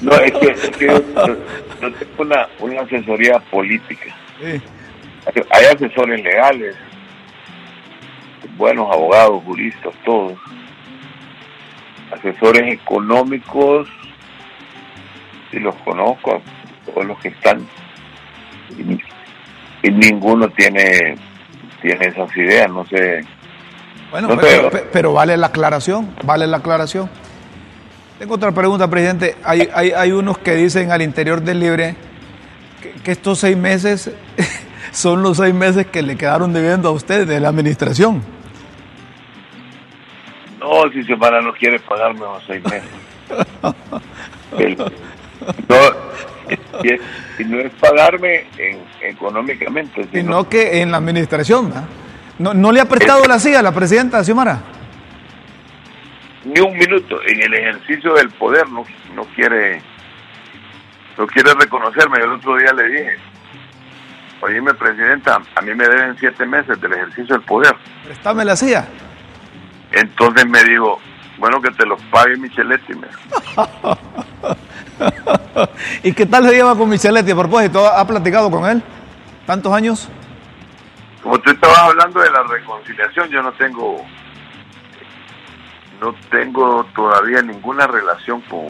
no, es que, yo, tengo una, una asesoría política. Hay asesores legales, buenos abogados, juristas, todos asesores económicos, si los conozco, todos los que están, y, ninguno tiene, tiene esas ideas, no sé. Bueno, pero, vale la aclaración, vale la aclaración. Tengo otra pregunta, presidente. Hay, hay, hay unos que dicen al interior del Libre que, que estos seis meses son los seis meses que le quedaron debiendo a usted de la administración. No, si Xiomara no quiere pagarme los seis meses. no, y, no es pagarme económicamente. Sino, que en la administración. ¿no? ¿No, le ha prestado la silla a la presidenta Xiomara? Ni un minuto. En el ejercicio del poder no, no quiere no quiere reconocerme. Yo el otro día le dije, oíme, presidenta, a mí me deben siete meses del ejercicio del poder. Préstame la silla. Entonces me dijo, bueno, que te los pague Micheletti. ¿Y qué tal se lleva con Micheletti a propósito? ¿Ha platicado con él? ¿Tantos años? Como tú estabas hablando de la reconciliación, yo no tengo no tengo todavía ninguna relación con,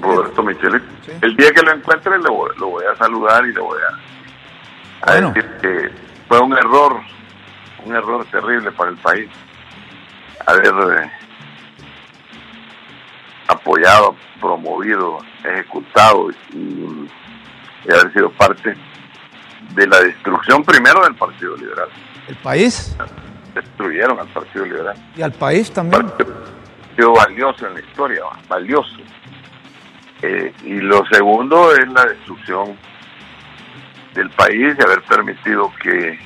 Roberto Michele. El día que lo encuentre lo, voy a saludar y le voy a, decir que fue un error, un error terrible para el país haber eh, apoyado, promovido, ejecutado y, haber sido parte de la destrucción primero del Partido Liberal. ¿El país? Destruyeron al Partido Liberal. ¿Y al país también? Ha sido valioso en la historia, valioso. Eh, y lo segundo es la destrucción del país y haber permitido que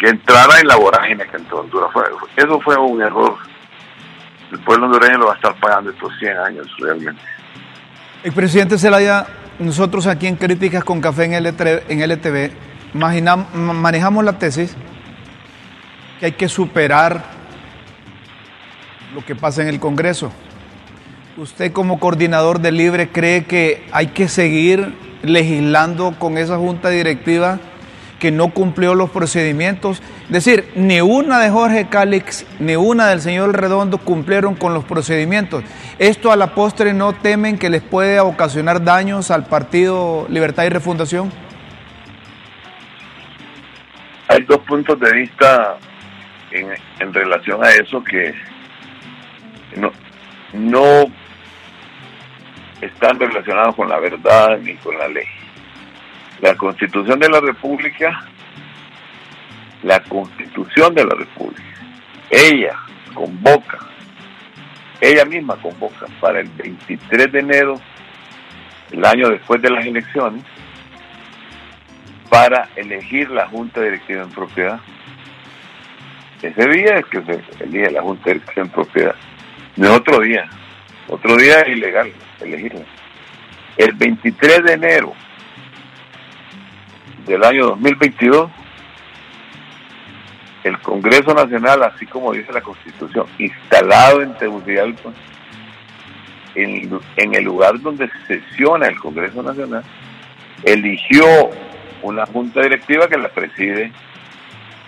que entrara en la vorágine que entró Honduras. Eso fue un error el pueblo hondureño lo va a estar pagando estos 100 años realmente. El presidente Zelaya, nosotros aquí en Críticas con Café en, en LTV manejamos la tesis que hay que superar lo que pasa en el Congreso. ¿Usted como coordinador de Libre cree que hay que seguir legislando con esa junta directiva que no cumplió los procedimientos. Es decir, ni una de Jorge Cálix ni una del señor Redondo cumplieron con los procedimientos. Esto a la postre no temen que les puede ocasionar daños al Partido Libertad y Refundación. Hay dos puntos de vista en, relación a eso que no, no están relacionados con la verdad ni con la ley. La Constitución de la República, la Constitución de la República, ella convoca, ella misma convoca para el 23 de enero, el año después de las elecciones, para elegir la Junta Directiva en Propiedad. Ese día es que se elige la Junta Directiva en Propiedad. No es otro día. Otro día es ilegal elegirla. El 23 de enero del año 2022, el Congreso Nacional, así como dice la Constitución, instalado en Tegucigalpa, en, en el lugar donde sesiona el Congreso Nacional, eligió una junta directiva que la preside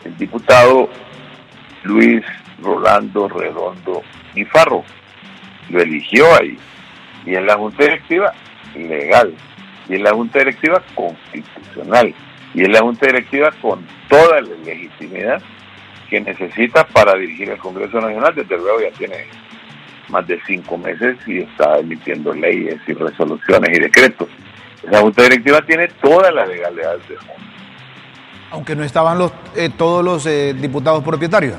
el diputado Luis Rolando Redondo y Farro. Lo eligió ahí. Y en la junta directiva legal. Y en la junta directiva constitucional y es la Junta Directiva con toda la legitimidad que necesita para dirigir el Congreso Nacional. Desde luego ya tiene más de cinco meses y está emitiendo leyes y resoluciones y decretos. La Junta Directiva tiene toda la legalidad del mundo. Aunque no estaban los, eh, todos los eh, diputados propietarios.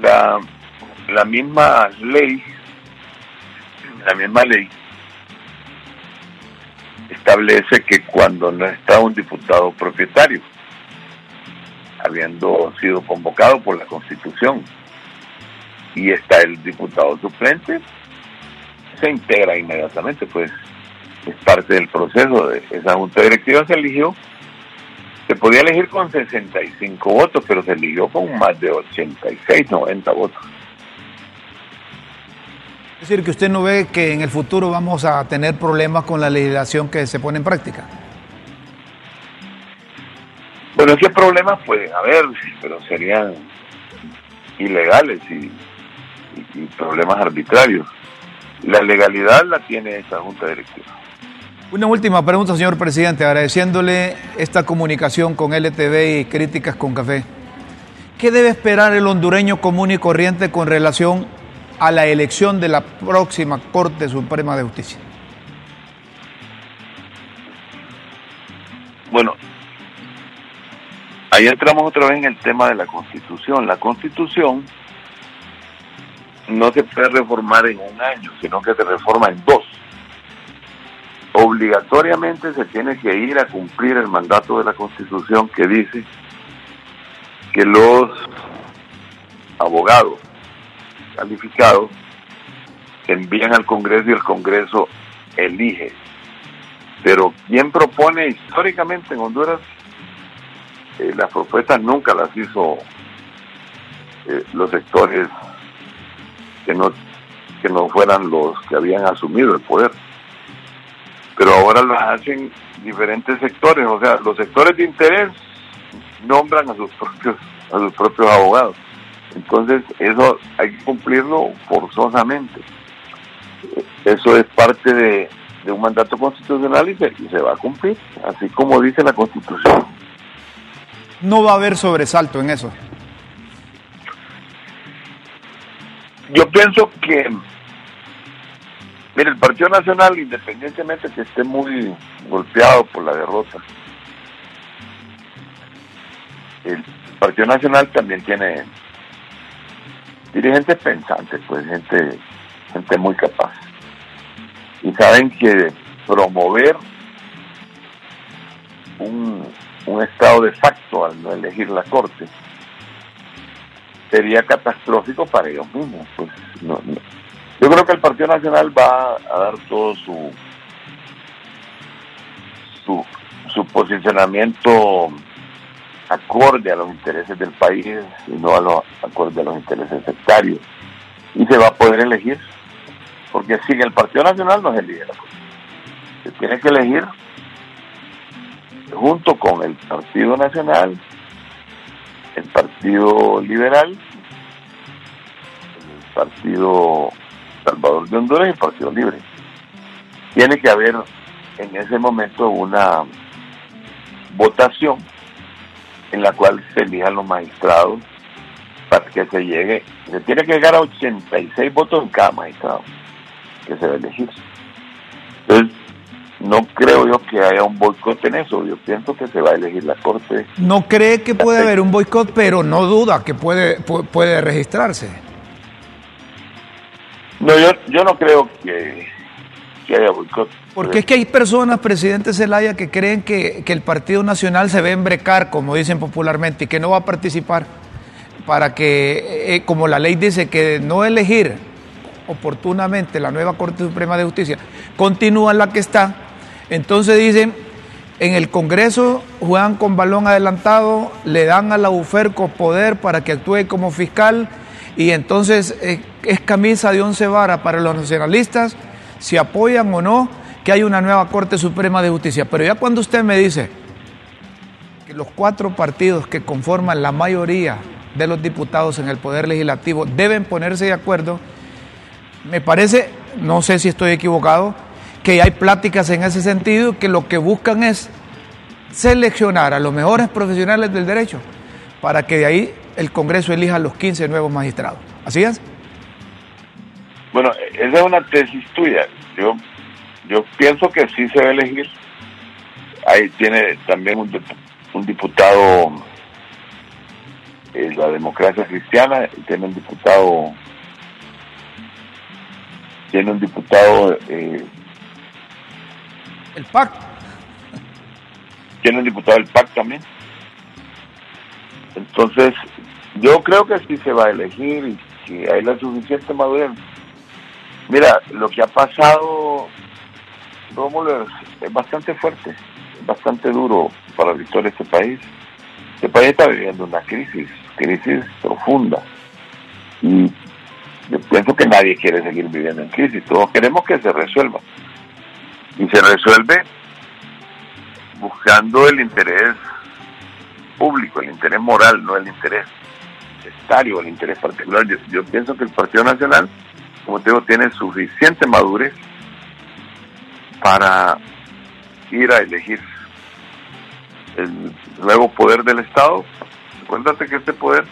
La, la misma ley, la misma ley establece que cuando no está un diputado propietario, habiendo sido convocado por la Constitución, y está el diputado suplente, se integra inmediatamente, pues es parte del proceso de esa junta directiva se eligió. Se podía elegir con 65 votos, pero se eligió con más de 86, 90 votos. Es decir, que usted no ve que en el futuro vamos a tener problemas con la legislación que se pone en práctica. Bueno, qué problemas pueden haber, pero serían ilegales y, problemas arbitrarios. La legalidad la tiene esa Junta Directiva. Una última pregunta, señor presidente, agradeciéndole esta comunicación con LTV y críticas con café. ¿Qué debe esperar el hondureño común y corriente con relación a la elección de la próxima Corte Suprema de Justicia? Bueno, ahí entramos otra vez en el tema de la Constitución. La Constitución no se puede reformar en un año, sino que se reforma en dos. Obligatoriamente se tiene que ir a cumplir el mandato de la Constitución que dice que los abogados calificados envían al Congreso y el Congreso elige. Pero quien propone históricamente en Honduras, eh, las propuestas nunca las hizo eh, los sectores que no, que no fueran los que habían asumido el poder. Pero ahora lo hacen diferentes sectores, o sea, los sectores de interés nombran a sus propios, a sus propios abogados Entonces, eso hay que cumplirlo forzosamente. Eso es parte de, de un mandato constitucional y se, y se va a cumplir, así como dice la Constitución. No va a haber sobresalto en eso. Yo pienso que, mire, el Partido Nacional, independientemente que esté muy golpeado por la derrota, el Partido Nacional también tiene dirigentes pensantes, pues gente, gente muy capaz. Y saben que promover un, un estado de facto al no elegir la Corte sería catastrófico para ellos mismos. Pues, no. Yo creo que el Partido Nacional va a dar todo su su, su posicionamiento acorde a los intereses del país y no a los acorde a los intereses sectarios. Y se va a poder elegir, porque sin el Partido Nacional no se cosa. Se tiene que elegir junto con el Partido Nacional, el Partido Liberal, el Partido Salvador de Honduras y el Partido Libre. Tiene que haber en ese momento una votación en la cual se elijan los magistrados para que se llegue, se tiene que llegar a 86 votos en cada magistrado que se va a elegir. Entonces, no creo yo que haya un boicot en eso, yo pienso que se va a elegir la Corte. No cree que puede haber un boicot, pero no duda que puede, puede registrarse. No, yo, yo no creo que, que haya boicot. Porque es que hay personas, presidente Zelaya, que creen que, que, el Partido Nacional se va a embrecar, como dicen popularmente, y que no va a participar para que, eh, como la ley dice, que no elegir oportunamente la nueva Corte Suprema de Justicia continúa la que está, entonces dicen, en el Congreso juegan con balón adelantado, le dan a la UFERCO poder para que actúe como fiscal y entonces eh, es camisa de once varas para los nacionalistas si apoyan o no que hay una nueva Corte Suprema de Justicia. Pero ya cuando usted me dice que los cuatro partidos que conforman la mayoría de los diputados en el Poder Legislativo deben ponerse de acuerdo, me parece, no sé si estoy equivocado, que hay pláticas en ese sentido que lo que buscan es seleccionar a los mejores profesionales del derecho para que de ahí el Congreso elija a los 15 nuevos magistrados. ¿Así es? Bueno, esa es una tesis tuya. Yo, yo pienso que sí se va a elegir. Ahí tiene también un, un diputado eh, la democracia cristiana, tiene un diputado tiene un diputado eh, el PAC. tiene un diputado del PAC también. Entonces yo creo que sí se va a elegir y que hay la suficiente madurez. Mira lo que ha pasado Rómulo es bastante fuerte bastante duro para la historia de este país este país está viviendo una crisis crisis profunda y yo pienso que nadie quiere seguir viviendo en crisis, todos queremos que se resuelva. Y se resuelve buscando el interés público, el interés moral, no el interés estario, el interés particular. Yo, yo pienso que el Partido Nacional, como te digo, tiene suficiente madurez para ir a elegir el nuevo poder del Estado. Acuérdate que este poder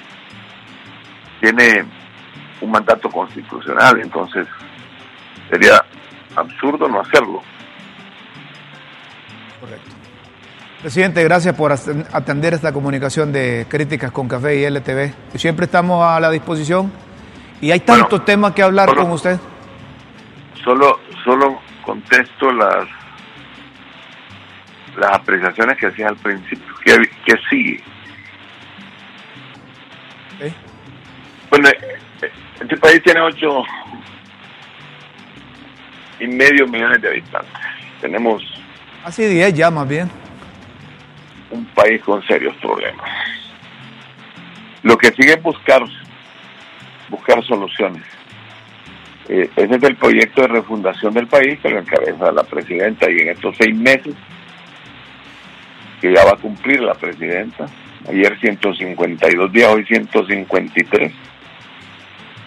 tiene un mandato constitucional, entonces sería absurdo no hacerlo. Correcto. Presidente, gracias por atender esta comunicación de Críticas con Café y LTV. Siempre estamos a la disposición y hay tantos bueno, temas que hablar solo, con usted. Solo, solo contesto las las apreciaciones que hacía al principio. ¿Qué, qué sigue? Bueno, este país tiene ocho y medio millones de habitantes. Tenemos Así 10 ya más bien. un país con serios problemas. Lo que sigue es buscar, buscar soluciones. Eh, ese es el proyecto de refundación del país que lo encabeza la presidenta y en estos seis meses que ya va a cumplir la presidenta, Ayer 152 días, hoy 153.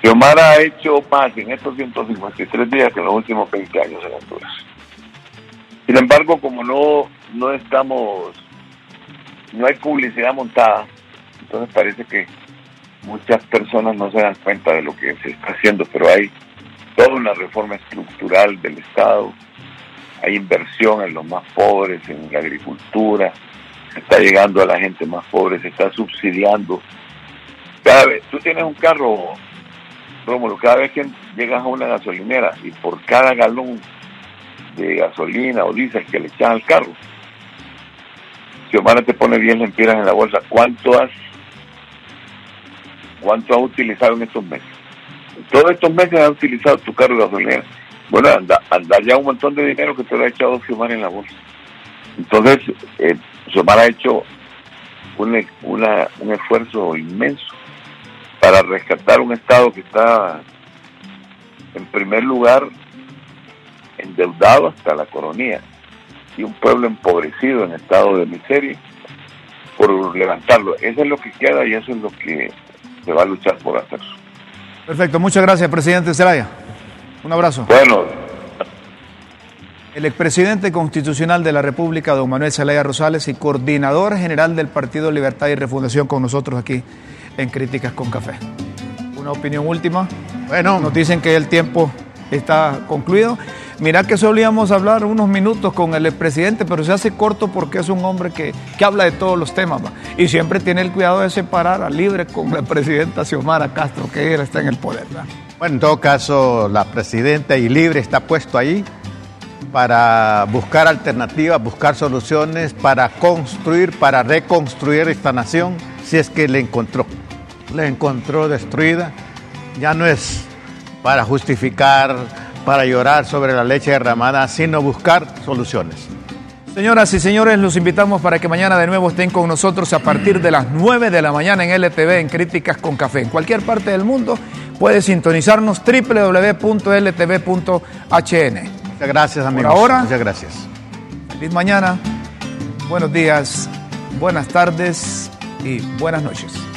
Xiomara ha hecho más en estos 153 días que en los últimos 20 años en Honduras. Sin embargo, como no, no estamos, no hay publicidad montada, entonces parece que muchas personas no se dan cuenta de lo que se está haciendo, pero hay toda una reforma estructural del Estado, hay inversión en los más pobres, en la agricultura, se está llegando a la gente más pobre, se está subsidiando. Cada vez, tú tienes un carro, Rómulo, cada vez que llegas a una gasolinera y por cada galón de gasolina o diésel que le echan al carro, Xiomara te pone 10 lempiras en la bolsa, ¿cuánto has, cuánto has utilizado en estos meses? Todos estos meses has utilizado tu carro de gasolina. Bueno, anda, anda ya un montón de dinero que te lo ha echado Xiomara en la bolsa. Entonces, eh, ha hecho un, una, un esfuerzo inmenso para rescatar un Estado que está, en primer lugar, endeudado hasta la coronía y un pueblo empobrecido en estado de miseria por levantarlo. Eso es lo que queda y eso es lo que se va a luchar por hacer. Perfecto, muchas gracias, presidente Zelaya. Un abrazo. Bueno. El expresidente constitucional de la República, don Manuel Zelaya Rosales, y coordinador general del Partido Libertad y Refundación con nosotros aquí en Críticas con Café. Una opinión última. Bueno, nos dicen que el tiempo está concluido. Mira que solíamos hablar unos minutos con el expresidente, pero se hace corto porque es un hombre que, que habla de todos los temas y siempre tiene el cuidado de separar a Libre con la presidenta Xiomara Castro, que ella está en el poder. Bueno, en todo caso, la presidenta y Libre está puesto ahí para buscar alternativas, buscar soluciones, para construir, para reconstruir esta nación, si es que le encontró. Le encontró destruida. Ya no es para justificar, para llorar sobre la leche derramada, sino buscar soluciones. Señoras y señores, los invitamos para que mañana de nuevo estén con nosotros a partir de las 9 de la mañana en LTV en Críticas con Café. En cualquier parte del mundo puede sintonizarnos www.ltv.hn. Muchas gracias, amigos. Por ahora, Muchas gracias. Feliz mañana, buenos días, buenas tardes y buenas noches.